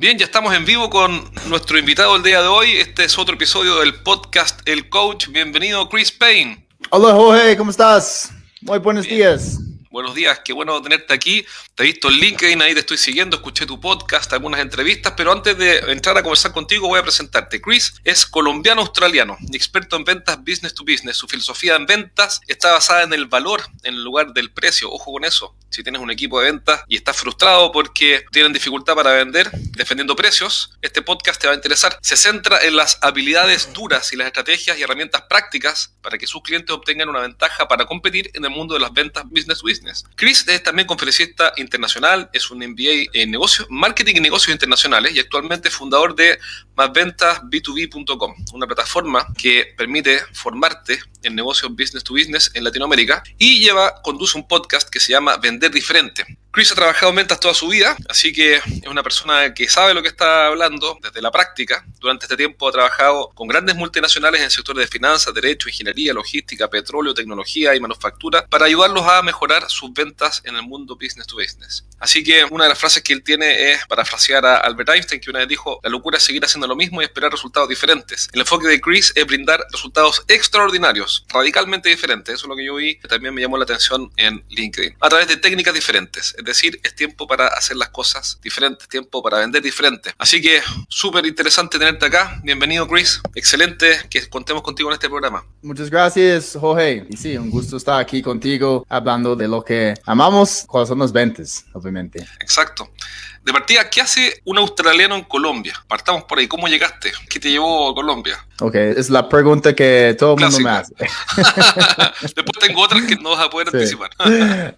Bien, ya estamos en vivo con nuestro invitado el día de hoy. Este es otro episodio del podcast El Coach. Bienvenido, Chris Payne. Hola, Jorge, ¿cómo estás? Muy buenos días. Buenos días, qué bueno tenerte aquí. Te he visto en LinkedIn, ahí te estoy siguiendo, escuché tu podcast, algunas entrevistas, pero antes de entrar a conversar contigo voy a presentarte. Chris es colombiano-australiano, experto en ventas business to business. Su filosofía en ventas está basada en el valor en lugar del precio. Ojo con eso. Si tienes un equipo de ventas y estás frustrado porque tienen dificultad para vender defendiendo precios, este podcast te va a interesar. Se centra en las habilidades duras y las estrategias y herramientas prácticas para que sus clientes obtengan una ventaja para competir en el mundo de las ventas business to business. Chris es también conferencista internacional, es un MBA en negocios, marketing y negocios internacionales y actualmente fundador de másventasb2b.com, una plataforma que permite formarte en negocios business to business en Latinoamérica y lleva, conduce un podcast que se llama Vender Diferente. Chris ha trabajado en ventas toda su vida, así que es una persona que sabe lo que está hablando desde la práctica. Durante este tiempo ha trabajado con grandes multinacionales en sectores de finanzas, derecho, ingeniería, logística, petróleo, tecnología y manufactura para ayudarlos a mejorar sus ventas en el mundo business to business. Así que una de las frases que él tiene es para frasear a Albert Einstein, que una vez dijo, la locura es seguir haciendo lo mismo y esperar resultados diferentes. El enfoque de Chris es brindar resultados extraordinarios, radicalmente diferentes. Eso es lo que yo vi, que también me llamó la atención en LinkedIn. A través de técnicas diferentes es decir, es tiempo para hacer las cosas diferentes, tiempo para vender diferente. Así que súper interesante tenerte acá. Bienvenido, Chris. Excelente que contemos contigo en este programa. Muchas gracias, Jorge. Y sí, un gusto estar aquí contigo hablando de lo que amamos, cuáles son las ventas, Exacto. De partida, ¿qué hace un australiano en Colombia? Partamos por ahí. ¿Cómo llegaste? ¿Qué te llevó a Colombia? Ok, es la pregunta que todo el mundo me hace. Después tengo otras que no vas a poder anticipar.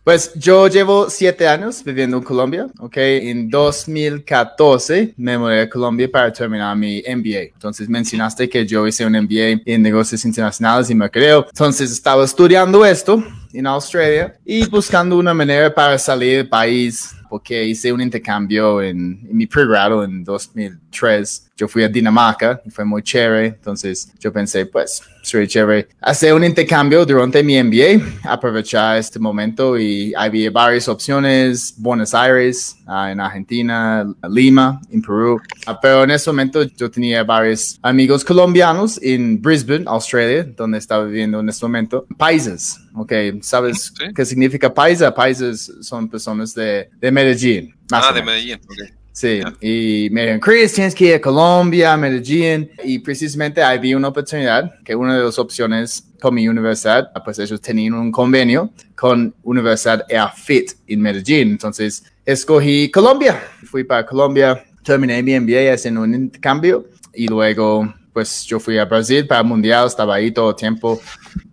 pues yo llevo siete años viviendo en Colombia. Ok, en 2014 me mudé a Colombia para terminar mi MBA. Entonces mencionaste que yo hice un MBA en negocios internacionales y mercadeo. Entonces estaba estudiando esto en Australia y buscando una manera para salir del país porque hice un intercambio en, en mi pregrado en 2003 yo fui a Dinamarca y fue muy chévere. Entonces yo pensé, pues, sería chévere hacer un intercambio durante mi MBA, aprovechar este momento y había varias opciones, Buenos Aires, uh, en Argentina, Lima, en Perú. Uh, pero en ese momento yo tenía varios amigos colombianos en Brisbane, Australia, donde estaba viviendo en este momento. Paisas, ok, ¿sabes ¿Sí? qué significa paisa? Paisas son personas de, de Medellín. Ah, de Medellín, ok. Sí, y me dijeron, Chris, tienes que ir a Colombia, Medellín. Y precisamente había una oportunidad, que una de las opciones con mi universidad, pues ellos tenían un convenio con Universidad Airfit en Medellín. Entonces, escogí Colombia. Fui para Colombia, terminé mi MBA haciendo un intercambio y luego pues yo fui a Brasil para el Mundial, estaba ahí todo el tiempo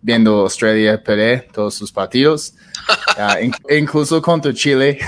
viendo Australia perder todos sus partidos, uh, in, incluso contra Chile.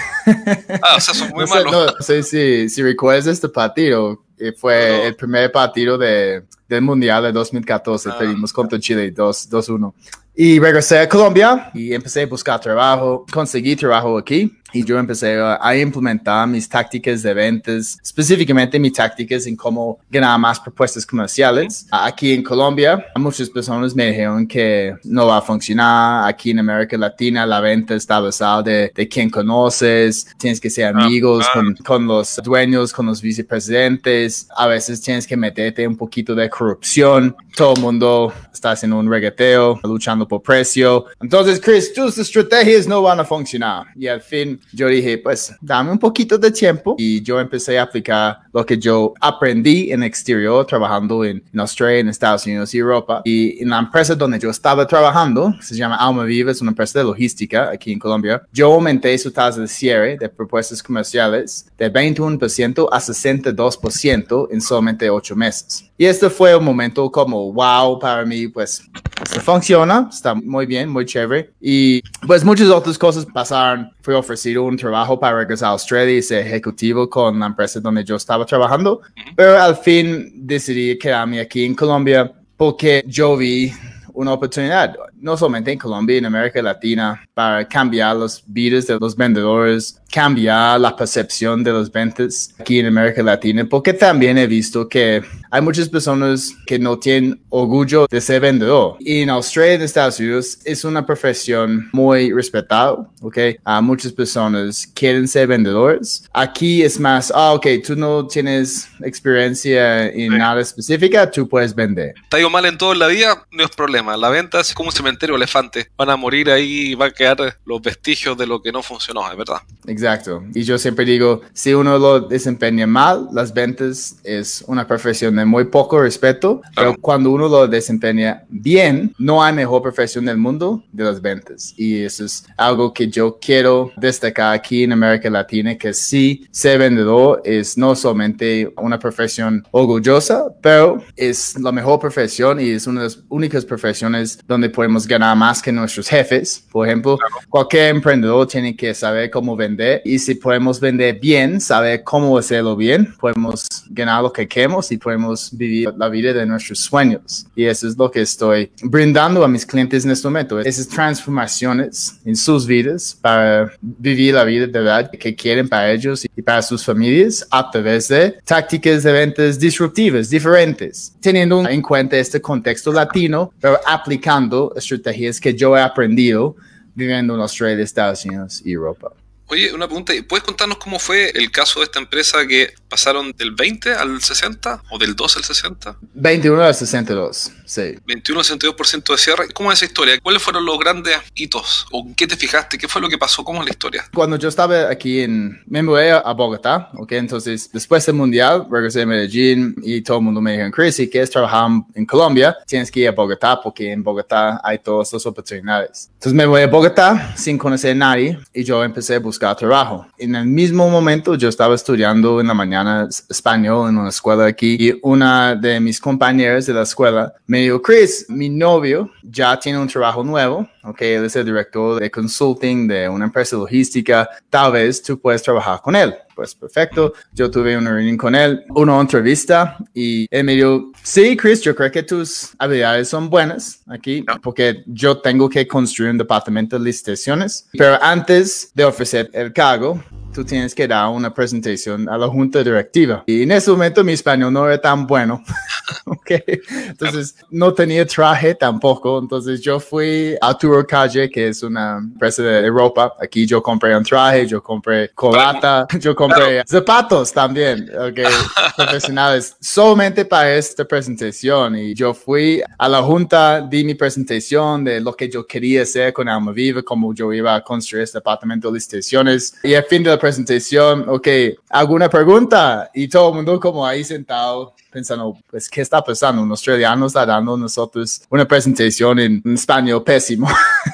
ah, o sea, son muy no malos. Sé, no sé si, si recuerdas este partido, fue no. el primer partido de, del Mundial de 2014, ah, perdimos contra Chile 2-1. Y regresé a Colombia y empecé a buscar trabajo, conseguí trabajo aquí y yo empecé a, implementar mis tácticas de ventas, específicamente mis tácticas en cómo ganar más propuestas comerciales. Aquí en Colombia, muchas personas me dijeron que no va a funcionar. Aquí en América Latina, la venta está basada de, de quién conoces, tienes que ser amigos ah, con, con, los dueños, con los vicepresidentes. A veces tienes que meterte un poquito de corrupción. Todo el mundo está haciendo un regueteo, luchando por precio. Entonces, Chris, tus estrategias no van a funcionar. Y al fin, yo dije, pues dame un poquito de tiempo y yo empecé a aplicar lo que yo aprendí en exterior trabajando en, en, Australia, en Estados Unidos y Europa. Y en la empresa donde yo estaba trabajando, se llama Alma Viva, es una empresa de logística aquí en Colombia, yo aumenté su tasa de cierre de propuestas comerciales de 21% a 62% en solamente 8 meses. Y este fue un momento como wow para mí, pues funciona, está muy bien, muy chévere. Y pues muchas otras cosas pasaron. Fui ofrecido un trabajo para regresar a Australia y ser ejecutivo con la empresa donde yo estaba trabajando, pero al fin decidí quedarme aquí en Colombia porque yo vi una oportunidad, no solamente en Colombia, en América Latina, para cambiar los vidas de los vendedores, cambiar la percepción de los ventas aquí en América Latina, porque también he visto que hay muchas personas que no tienen orgullo de ser vendedor. Y en Australia, en Estados Unidos, es una profesión muy respetada, ¿ok? A muchas personas quieren ser vendedores. Aquí es más, ah, ok, tú no tienes experiencia en nada específica, tú puedes vender. Ido mal en todo la vida, no es problema. La venta es como un cementerio elefante. Van a morir ahí y va a quedar los vestigios de lo que no funcionó, es verdad. Exacto. Y yo siempre digo, si uno lo desempeña mal, las ventas es una profesión de muy poco respeto, pero cuando uno lo desempeña bien, no hay mejor profesión del mundo de las ventas. Y eso es algo que yo quiero destacar aquí en América Latina, que sí, ser vendedor es no solamente una profesión orgullosa, pero es la mejor profesión y es una de las únicas profesiones donde podemos ganar más que nuestros jefes. Por ejemplo, cualquier emprendedor tiene que saber cómo vender y si podemos vender bien, saber cómo hacerlo bien, podemos ganar lo que queremos y podemos vivir la vida de nuestros sueños. Y eso es lo que estoy brindando a mis clientes en este momento, esas transformaciones en sus vidas para vivir la vida de verdad que quieren para ellos y para sus familias a través de tácticas de ventas disruptivas, diferentes, teniendo en cuenta este contexto latino, pero aplicando estrategias que yo he aprendido viviendo en Australia, Estados Unidos y Europa. Oye, una pregunta, ¿puedes contarnos cómo fue el caso de esta empresa que pasaron del 20 al 60 o del 2 al 60? 21 al 62, sí. 21 al 62% de cierre. ¿Cómo es esa historia? ¿Cuáles fueron los grandes hitos? ¿O qué te fijaste? ¿Qué fue lo que pasó? ¿Cómo es la historia? Cuando yo estaba aquí en, me mudé a Bogotá, ¿ok? Entonces, después del Mundial, regresé a Medellín y todo el mundo me dijo, Chris, si quieres trabajar en Colombia, tienes que ir a Bogotá porque en Bogotá hay todas las oportunidades. Entonces me voy a Bogotá sin conocer a nadie y yo empecé a buscar trabajo. En el mismo momento yo estaba estudiando en la mañana español en una escuela aquí y una de mis compañeras de la escuela me dijo, Chris, mi novio ya tiene un trabajo nuevo, ok, él es el director de consulting de una empresa logística, tal vez tú puedes trabajar con él. Pues perfecto, yo tuve una reunión con él, una entrevista y él me dijo, sí, Chris, yo creo que tus habilidades son buenas aquí porque yo tengo que construir un departamento de licitaciones, pero antes de ofrecer el cargo, tú tienes que dar una presentación a la junta directiva. Y en ese momento mi español no era tan bueno. ok. Entonces no tenía traje tampoco. Entonces yo fui a Turo Calle, que es una empresa de Europa. Aquí yo compré un traje, yo compré colata, yo compré zapatos también. Ok. Profesionales. Solamente para esta presentación. Y yo fui a la junta, di mi presentación de lo que yo quería hacer con Alma Viva, cómo yo iba a construir este departamento de licitaciones. Y al fin de la presentación, ok, ¿alguna pregunta? Y todo el mundo como ahí sentado pensando, pues, ¿qué está pasando? Un australiano está dando nosotros una presentación en español pésimo.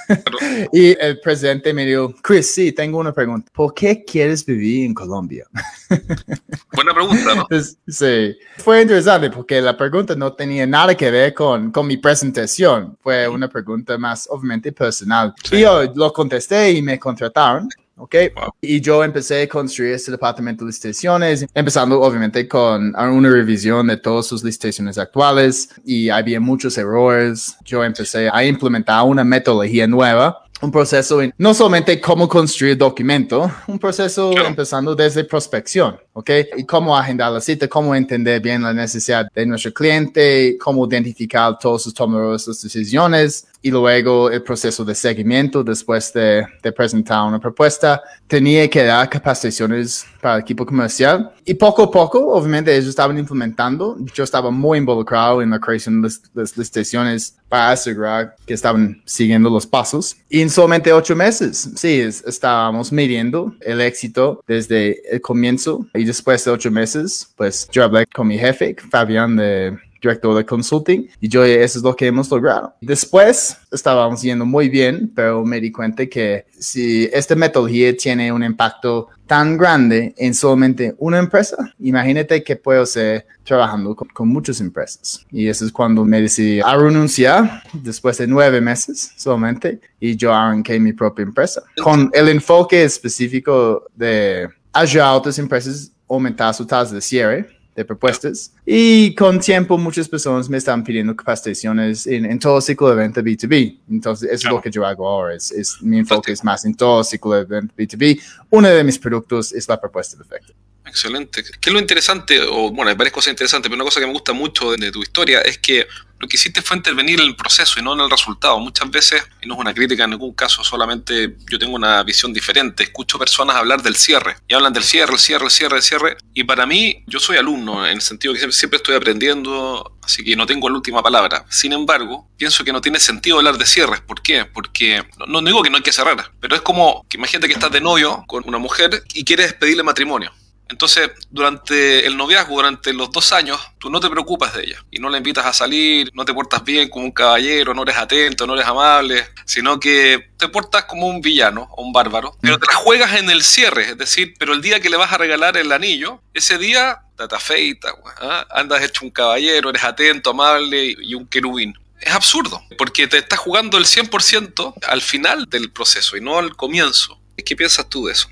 y el presidente me dijo, Chris, sí, tengo una pregunta. ¿Por qué quieres vivir en Colombia? Buena pregunta, ¿no? sí, fue interesante porque la pregunta no tenía nada que ver con, con mi presentación. Fue una pregunta más, obviamente, personal. Y yo lo contesté y me contrataron. ¿Ok? Y yo empecé a construir este departamento de licitaciones, empezando obviamente con una revisión de todas sus licitaciones actuales y había muchos errores. Yo empecé a implementar una metodología nueva un proceso en no solamente cómo construir documento, un proceso empezando desde prospección, ¿ok? Y cómo agendar la cita, cómo entender bien la necesidad de nuestro cliente, cómo identificar todos sus tomadores de decisiones y luego el proceso de seguimiento después de, de, presentar una propuesta. Tenía que dar capacitaciones para el equipo comercial y poco a poco, obviamente, ellos estaban implementando. Yo estaba muy involucrado en la creación de las licitaciones para asegurar que estaban siguiendo los pasos. Y en solamente ocho meses, sí, estábamos midiendo el éxito desde el comienzo y después de ocho meses, pues yo hablé con mi jefe, Fabián de director de consulting y yo eso es lo que hemos logrado. Después estábamos yendo muy bien, pero me di cuenta que si esta metodología tiene un impacto tan grande en solamente una empresa, imagínate que puedo ser trabajando con, muchas empresas. Y eso es cuando me decidí a renunciar después de nueve meses solamente y yo arranqué mi propia empresa con el enfoque específico de ayudar a otras empresas a aumentar su tasa de cierre de propuestas. Y con tiempo muchas personas me están pidiendo capacitaciones en, en todo el ciclo de venta B2B. Entonces, eso es lo que yo hago ahora. Es, es, mi enfoque es más en todo el ciclo de venta B2B. Uno de mis productos es la propuesta perfecta. Excelente. ¿Qué es lo interesante? O bueno, hay varias cosas interesantes, pero una cosa que me gusta mucho de, tu historia es que lo que hiciste fue intervenir en el proceso y no en el resultado. Muchas veces, y no es una crítica en ningún caso, solamente yo tengo una visión diferente. Escucho personas hablar del cierre y hablan del cierre, el cierre, el cierre, el cierre. Y para mí, yo soy alumno en el sentido que siempre, estoy aprendiendo, así que no tengo la última palabra. Sin embargo, pienso que no tiene sentido hablar de cierres. ¿Por qué? Porque no, no digo que no hay que cerrar, pero es como que imagínate que estás de novio con una mujer y quieres pedirle matrimonio. Entonces, durante el noviazgo, durante los dos años, tú no te preocupas de ella y no la invitas a salir, no te portas bien como un caballero, no eres atento, no eres amable, sino que te portas como un villano o un bárbaro, pero te la juegas en el cierre, es decir, pero el día que le vas a regalar el anillo, ese día te afeita, ¿ah? andas hecho un caballero, eres atento, amable y un querubín. Es absurdo, porque te estás jugando el 100% al final del proceso y no al comienzo. ¿Qué piensas tú de eso?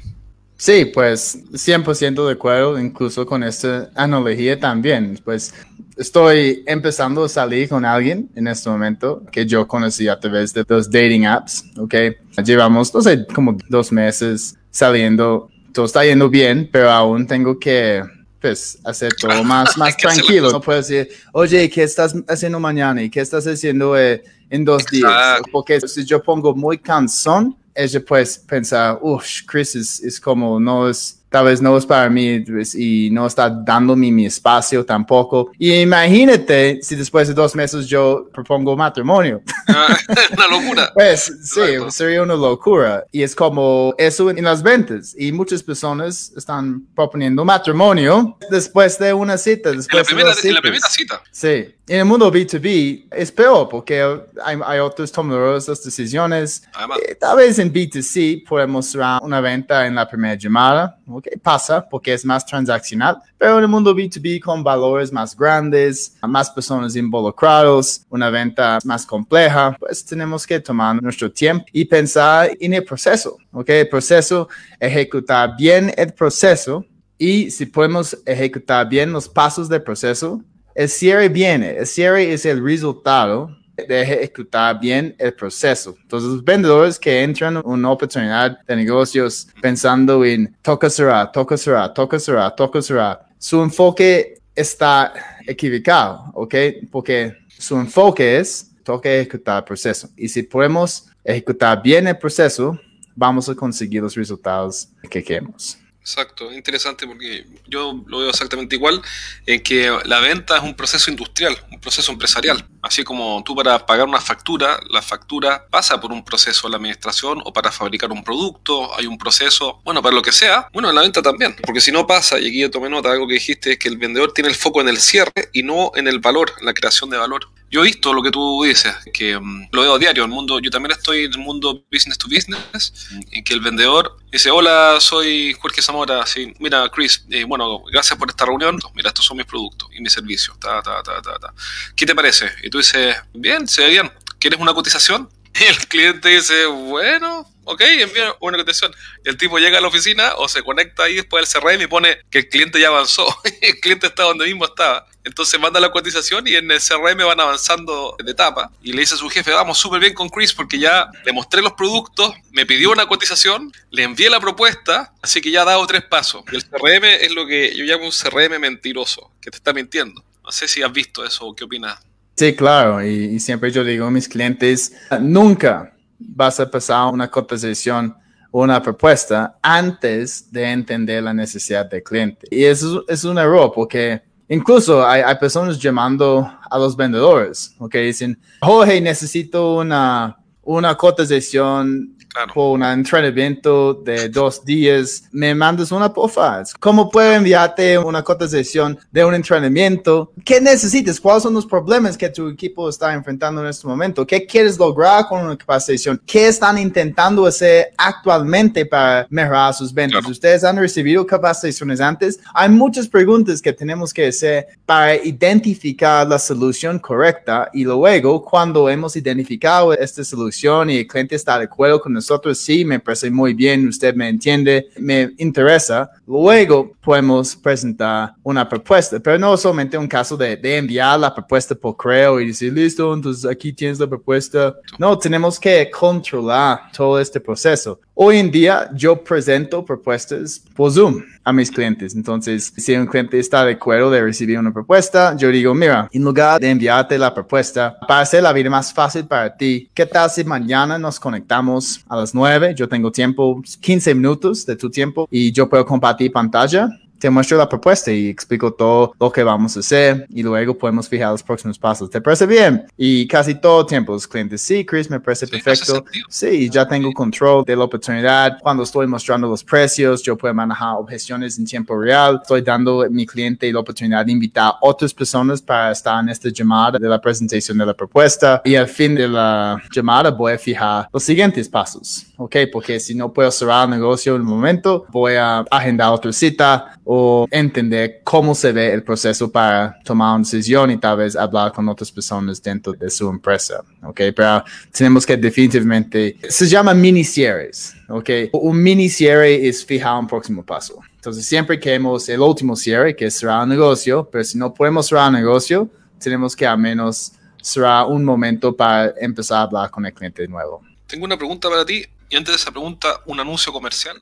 Sí, pues 100% de acuerdo, incluso con esta analogía también. Pues estoy empezando a salir con alguien en este momento que yo conocí a través de los dating apps, ¿ok? Llevamos, no sé, como dos meses saliendo, todo está yendo bien, pero aún tengo que pues hacer todo más, más tranquilo. No puedo decir, oye, ¿qué estás haciendo mañana? ¿Y qué estás haciendo eh, en dos días? Porque si yo pongo muy cansón, ella pues pensa, uff, Chris es, es, como, no es, tal vez no es para mí pues, y no está dándome mi espacio tampoco. Y imagínate si después de dos meses yo propongo matrimonio. Ah, una locura. pues sí, sería una locura. Y es como eso en las ventas. Y muchas personas están proponiendo matrimonio después de una cita. Después en la primera, de la primera cita. Sí. En el mundo B2B es peor porque hay, hay otros tomadores de decisiones. Eh, tal vez en B2C podemos cerrar una venta en la primera llamada. Ok, pasa porque es más transaccional. Pero en el mundo B2B con valores más grandes, más personas involucradas, una venta más compleja, pues tenemos que tomar nuestro tiempo y pensar en el proceso. Ok, el proceso, ejecutar bien el proceso. Y si podemos ejecutar bien los pasos del proceso, el cierre viene, el cierre es el resultado de ejecutar bien el proceso. Entonces, los vendedores que entran en una oportunidad de negocios pensando en toca será, toca será, toca será, toca será, su enfoque está equivocado, ¿ok? Porque su enfoque es toca ejecutar el proceso. Y si podemos ejecutar bien el proceso, vamos a conseguir los resultados que queremos. Exacto, interesante porque yo lo veo exactamente igual, en que la venta es un proceso industrial, un proceso empresarial. Así como tú para pagar una factura, la factura pasa por un proceso de la administración o para fabricar un producto, hay un proceso, bueno, para lo que sea, bueno, en la venta también. Porque si no pasa, y aquí yo tomé nota, algo que dijiste, es que el vendedor tiene el foco en el cierre y no en el valor, en la creación de valor. Yo he visto lo que tú dices, que mm, lo veo a diario, el mundo, yo también estoy en el mundo business to business, en que el vendedor dice, hola, soy Jorge Zamora, sí, mira, Chris, eh, bueno, gracias por esta reunión, mira, estos son mis productos y mis servicios, ta, ta, ta, ta, ta. ¿Qué te parece? Y tú dices, bien, se ve bien, ¿quieres una cotización? Y el cliente dice, bueno, ok, envía una cotización. El tipo llega a la oficina o se conecta ahí después del CRM y pone que el cliente ya avanzó. el cliente está donde mismo estaba. Entonces manda la cotización y en el CRM van avanzando de etapa. Y le dice a su jefe, vamos súper bien con Chris porque ya le mostré los productos, me pidió una cotización, le envié la propuesta, así que ya ha dado tres pasos. Y el CRM es lo que yo llamo un CRM mentiroso, que te está mintiendo. No sé si has visto eso o qué opinas. Sí, claro. Y, y siempre yo digo a mis clientes, nunca vas a pasar una cotización una propuesta antes de entender la necesidad del cliente. Y eso es un error porque incluso hay, hay personas llamando a los vendedores, ¿ok? Dicen, Jorge, necesito una, una cotización por un entrenamiento de dos días, me mandas una porfa. ¿Cómo puedo enviarte una cotización de un entrenamiento? ¿Qué necesitas? ¿Cuáles son los problemas que tu equipo está enfrentando en este momento? ¿Qué quieres lograr con una capacitación? ¿Qué están intentando hacer actualmente para mejorar sus ventas? ¿Ustedes han recibido capacitaciones antes? Hay muchas preguntas que tenemos que hacer para identificar la solución correcta y luego cuando hemos identificado esta solución y el cliente está de acuerdo con nosotros, nosotros, sí, me parece muy bien, usted me entiende, me interesa. Luego podemos presentar una propuesta, pero no solamente un caso de, de enviar la propuesta por correo y decir, listo, entonces aquí tienes la propuesta. No, tenemos que controlar todo este proceso. Hoy en día yo presento propuestas por Zoom a mis clientes. Entonces, si un cliente está de acuerdo de recibir una propuesta, yo digo, mira, en lugar de enviarte la propuesta, para hacer la vida más fácil para ti, ¿qué tal si mañana nos conectamos a las 9? Yo tengo tiempo, 15 minutos de tu tiempo y yo puedo compartir pantalla te muestro la propuesta y explico todo lo que vamos a hacer y luego podemos fijar los próximos pasos. ¿Te parece bien? Y casi todo el tiempo los clientes, sí, Chris, me parece perfecto. Sí, ya tengo control de la oportunidad. Cuando estoy mostrando los precios, yo puedo manejar objeciones en tiempo real. Estoy dando a mi cliente la oportunidad de invitar a otras personas para estar en esta llamada de la presentación de la propuesta. Y al fin de la llamada voy a fijar los siguientes pasos, ¿ok? Porque si no puedo cerrar el negocio en el momento, voy a agendar otra cita o entender cómo se ve el proceso para tomar una decisión y tal vez hablar con otras personas dentro de su empresa, ¿ok? Pero tenemos que definitivamente, se llama mini cierres, ¿ok? Un mini cierre es fijar un próximo paso. Entonces siempre queremos el último cierre, que cerrar el negocio, pero si no podemos cerrar el negocio, tenemos que al menos cerrar un momento para empezar a hablar con el cliente nuevo. Tengo una pregunta para ti y antes de esa pregunta, un anuncio comercial.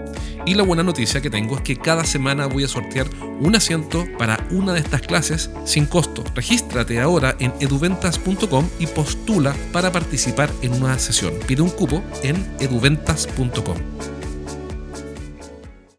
Y la buena noticia que tengo es que cada semana voy a sortear un asiento para una de estas clases sin costo. Regístrate ahora en eduventas.com y postula para participar en una sesión. Pide un cupo en eduventas.com.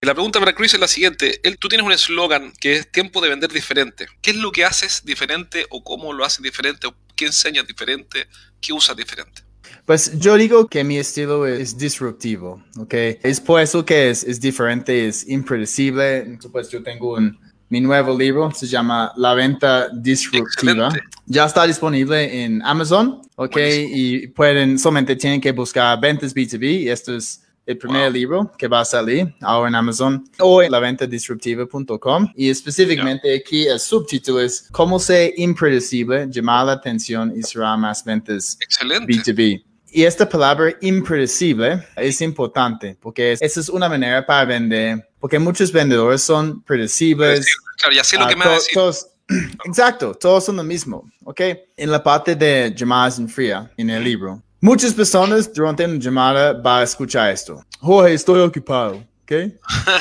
La pregunta para Chris es la siguiente. Él, tú tienes un eslogan que es tiempo de vender diferente. ¿Qué es lo que haces diferente o cómo lo haces diferente o qué enseñas diferente? ¿Qué usas diferente? Pues yo digo que mi estilo es disruptivo, ¿ok? Es por eso que es, es diferente, es impredecible. Pues yo tengo un, mi nuevo libro, se llama La Venta Disruptiva. Ya está disponible en Amazon, ¿ok? Y pueden, solamente tienen que buscar ventas B2B. Y esto es el primer libro que va a salir ahora en Amazon o en laventadisruptiva.com y específicamente aquí el subtítulo es cómo ser impredecible, llamar la atención y cerrar más ventas Excelente. B2B. Y esta palabra impredecible es importante porque esa es una manera para vender, porque muchos vendedores son predecibles. Claro, ya sé lo que me va a to- decir. todos- exacto, todos son lo mismo, ¿ok? En la parte de llamadas en fría, en el libro, muchas personas durante una llamada van a escuchar esto. Jorge, estoy ocupado, ¿ok?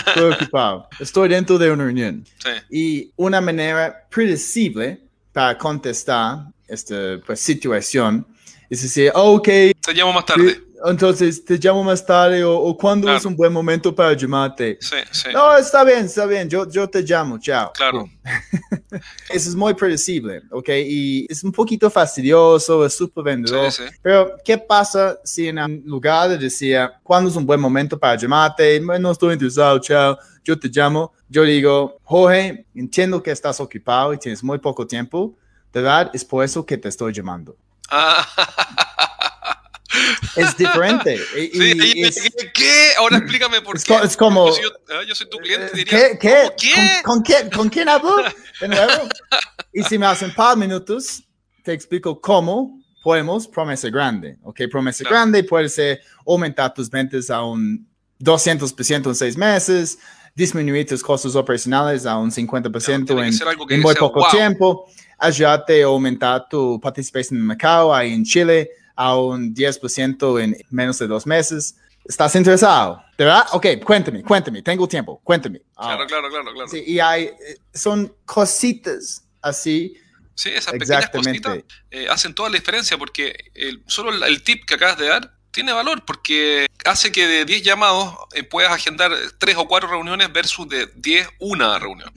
Estoy ocupado. Estoy dentro de una reunión. Sí. Y una manera predecible para contestar esta pues, situación es decir, "Oh, ok, Te llamo más tarde. entonces te llamo más tarde o, o cuándo Claro. es un buen momento para llamarte. Sí, sí. No, está bien, está bien, yo, yo te llamo, chao. Claro. Eso es muy predecible, ¿ok? Y es un poquito fastidioso, es súper vendedor. Sí, sí. Pero, ¿qué pasa si en lugar de decir, ¿cuándo es un buen momento para llamarte? No estoy interesado, chao, yo te llamo. Yo digo, Jorge, entiendo que estás ocupado y tienes muy poco tiempo. De verdad, es por eso que te estoy llamando. Es diferente. Y, Sí, y me es- ¿Qué? Ahora explícame por Es qué. es como- Yo ah, yo soy tu cliente, diría. ¿Qué? ¿Qué? ¿Cómo qué? ¿Con, con quién, ¿Con quién hablo? De nuevo. Y si me hacen par minutos, te explico cómo podemos promesa grande. ¿Ok? Promesa Claro. grande puede ser aumentar tus ventas a un 200% en seis meses, disminuir tus costos operacionales a un 50% Claro, en, en muy poco wow. tiempo, ayudarte a aumentar tu participación en mercado ahí en Chile a un 10% en menos de dos meses. ¿Estás interesado? ¿De verdad? Ok, cuéntame, cuéntame, tengo tiempo, cuéntame. Claro, Ahora. claro, claro, claro. Sí, y hay, eh, son cositas así. Sí, esas pequeñas Exactamente. cositas eh, hacen toda la diferencia porque el, solo el, el tip que acabas de dar tiene valor porque hace que de 10 llamados eh, puedas agendar 3 o 4 reuniones versus de 10 una reunión.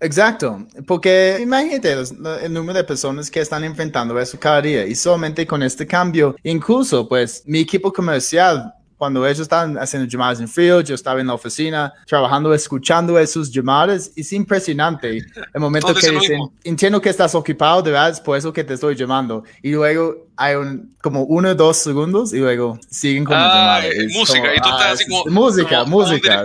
Exacto, porque imagínate los- el número de personas que están enfrentando eso cada día y solamente con este cambio, incluso pues mi equipo comercial cuando ellos estaban haciendo llamadas en frío, yo estaba en la oficina trabajando, escuchando esas llamadas. Y es impresionante el momento que dicen, entiendo que estás ocupado, de verdad, es por eso que te estoy llamando. Y luego hay un, como uno o dos segundos y luego siguen con ah, música, y tú estás ah, así como, música, música.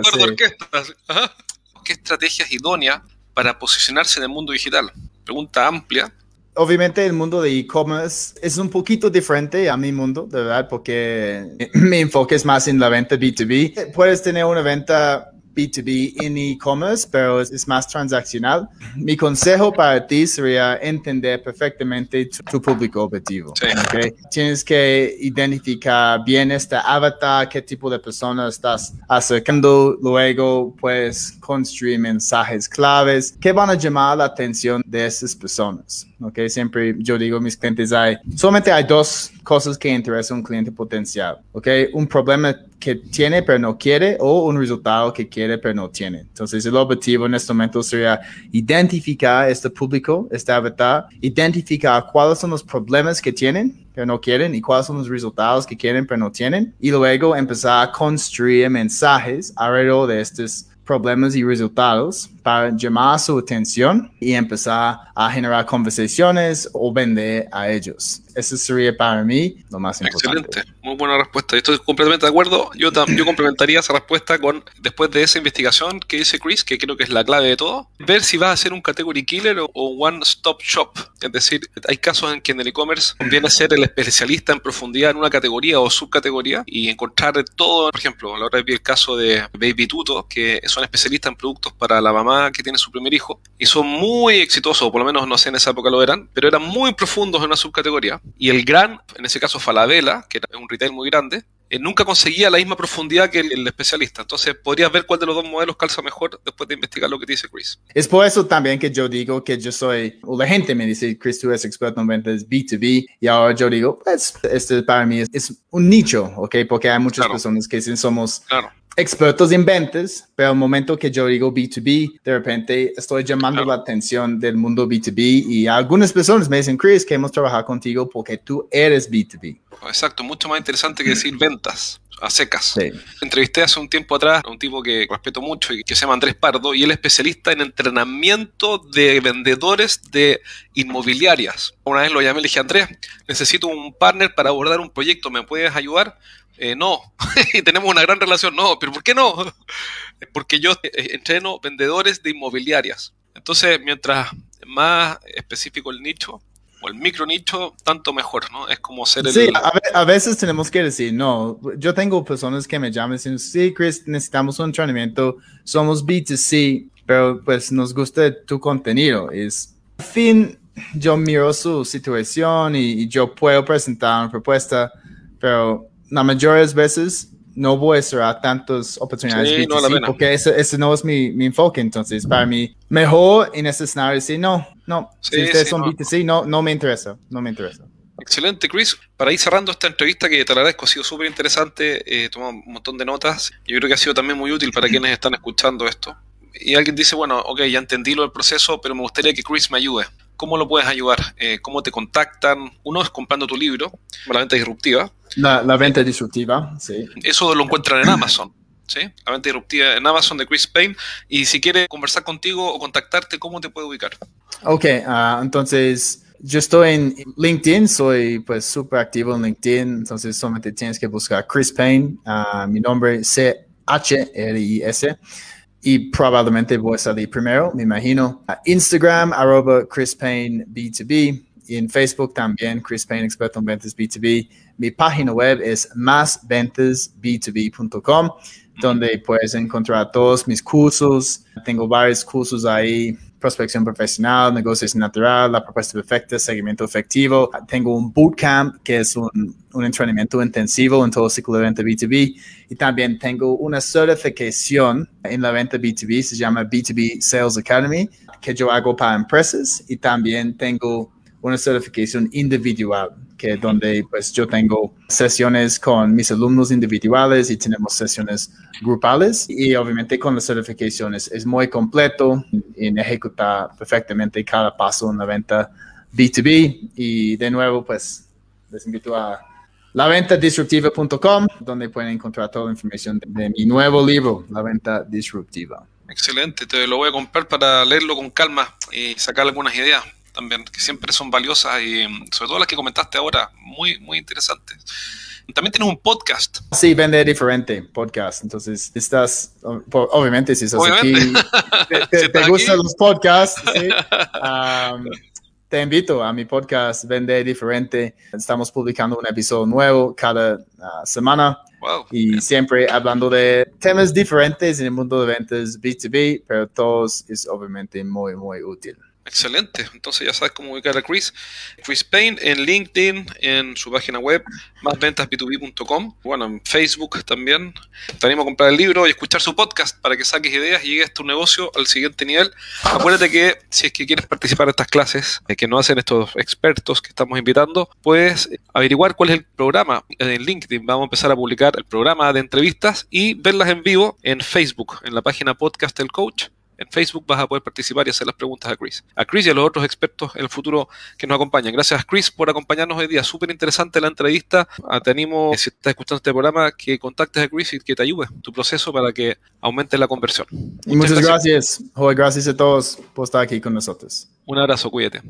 ¿Qué estrategia es idónea para posicionarse en el mundo digital? Pregunta amplia obviamente el mundo de e-commerce es un poquito diferente a mi mundo, de verdad, porque mi enfoque es más en la venta B2B. Puedes tener una venta B2B en e-commerce, pero es, más transaccional. Mi consejo para ti sería entender perfectamente tu, público objetivo. Tienes que identificar bien este avatar, qué tipo de persona estás acercando. Luego, puedes construir mensajes claves que van a llamar la atención de esas personas. Okay, siempre yo digo a mis clientes, hay, solamente hay dos cosas que interesan a un cliente potencial. Okay, un problema que tiene pero no quiere o un resultado que quiere pero no tiene. Entonces el objetivo en este momento sería identificar este público, este avatar, identificar cuáles son los problemas que tienen pero no quieren y cuáles son los resultados que quieren pero no tienen y luego empezar a construir mensajes alrededor de estos problemas y resultados para llamar su atención y empezar a generar conversaciones o vender a ellos. Eso sería para mí lo más importante. Excelente, muy buena respuesta. Estoy completamente de acuerdo. Yo, yo complementaría esa respuesta con, después de esa investigación que dice Chris, que creo que es la clave de todo, ver si va a ser un category killer o, one stop shop. Es decir, hay casos en que en el e-commerce conviene ser el especialista en profundidad en una categoría o subcategoría y encontrar todo. Por ejemplo, la otra vez vi el caso de Baby Tuto, que son especialistas en productos para la mamá que tiene su primer hijo y son muy exitosos, por lo menos no sé en esa época lo eran, pero eran muy profundos en una subcategoría. Y el gran, en ese caso Falabella, que era un retail muy grande, eh, nunca conseguía la misma profundidad que el, especialista. Entonces, podrías ver cuál de los dos modelos calza mejor después de investigar lo que dice Chris. Es por eso también que yo digo que yo soy, o la gente me dice, Chris, tú eres experto en ventas B2B, y ahora yo digo, pues, este para mí es, un nicho, ¿ok? Porque hay muchas personas que dicen somos claro expertos en ventas, pero al momento que yo digo B2B, de repente estoy llamando la atención del mundo B2B y algunas personas me dicen, Chris, queremos trabajar contigo porque tú eres B2B. Exacto, mucho más interesante que decir ventas a secas. Entrevisté hace un tiempo atrás a un tipo que respeto mucho y que se llama Andrés Pardo y él es especialista en entrenamiento de vendedores de inmobiliarias. Una vez lo llamé y le dije, Andrés, necesito un partner para abordar un proyecto, ¿me puedes ayudar? Eh, no, y tenemos una gran relación, no, pero ¿por qué no? Porque yo eh, entreno vendedores de inmobiliarias. Entonces, mientras más específico el nicho o el micro nicho, tanto mejor, ¿no? Es como ser el... Sí, a, veces tenemos que decir, no, yo tengo personas que me llaman y dicen, sí, Chris, necesitamos un entrenamiento, somos B2C, pero pues nos gusta tu contenido. Es, al fin, yo miro su situación y yo puedo presentar una propuesta, pero las mayores veces no voy a cerrar tantas oportunidades porque ese, no es mi, mi, enfoque. Entonces, para mí, mejor en ese escenario decir, no, no, si ustedes son B2C, no, no me interesa, no me interesa. Excelente, Chris. Para ir cerrando esta entrevista, que te agradezco, ha sido súper interesante, eh, tomado un montón de notas. Yo creo que ha sido también muy útil para quienes están escuchando esto. Y alguien dice, bueno, ok, ya entendí lo del proceso, pero me gustaría que Chris me ayude. ¿Cómo lo puedes ayudar? Eh, ¿Cómo te contactan? Uno es comprando tu libro, La Venta Disruptiva. La, venta disruptiva, sí. Eso lo encuentran en Amazon. ¿sí? La venta disruptiva en Amazon de Chris Payne. Y si quiere conversar contigo o contactarte, ¿cómo te puede ubicar? Ok, ah, entonces yo estoy en LinkedIn, soy pues súper activo en LinkedIn, entonces solamente tienes que buscar Chris Payne, uh, mi nombre C-H-R-I-S y probablemente voy a salir primero, me imagino. Instagram, arroba Chris Payne B2B y en Facebook también, Chris Payne, experto en ventas B2B. Mi página web es másventasb2b.com, donde puedes encontrar todos mis cursos. Tengo varios cursos ahí prospección profesional, negocios natural, la propuesta perfecta, seguimiento efectivo. Tengo un bootcamp que es un, un entrenamiento intensivo en todo el ciclo de venta B2B y también tengo una certificación en la venta B2B, se llama B2B Sales Academy, que yo hago para empresas y también tengo una certificación individual, que donde pues yo tengo sesiones con mis alumnos individuales y tenemos sesiones grupales. Y obviamente con las certificaciones es muy completo en ejecutar perfectamente cada paso en la venta B2B y de nuevo pues les invito a laventadisruptiva.com, donde pueden encontrar toda la información de, de, mi nuevo libro, La Venta Disruptiva. Excelente, te lo voy a comprar para leerlo con calma y sacar algunas ideas también, que siempre son valiosas y sobre todo las que comentaste ahora, muy, muy interesantes. También tienes un podcast. Sí, vende diferente podcast. Entonces, estás, obviamente, si estás aquí, te, te, si te gustan los podcasts, ¿sí? um, te invito a mi podcast Vende Diferente. Estamos publicando un episodio nuevo cada uh, semana. Wow, y bien. siempre hablando de temas diferentes en el mundo de ventas B2B, pero todos es obviamente muy, muy útil. Excelente, entonces ya sabes cómo ubicar a Chris. Chris Payne en LinkedIn, en su página web, másventasb2b.com, bueno, en Facebook también. Te animo a comprar el libro y escuchar su podcast para que saques ideas y llegues tu negocio al siguiente nivel. Acuérdate que si es que quieres participar en estas clases eh, que nos hacen estos expertos que estamos invitando, puedes averiguar cuál es el programa en LinkedIn. Vamos a empezar a publicar el programa de entrevistas y verlas en vivo en Facebook, en la página podcast del coach en Facebook vas a poder participar y hacer las preguntas a Chris. A Chris y a los otros expertos en el futuro que nos acompañan. Gracias, Chris, por acompañarnos hoy día. Súper interesante la entrevista. Ah, te animo, si estás escuchando este programa, que contactes a Chris y que te ayude tu proceso para que aumente la conversión. Muchas, muchas gracias. gracias. Joder, gracias a todos por estar aquí con nosotros. Un abrazo, cuídate.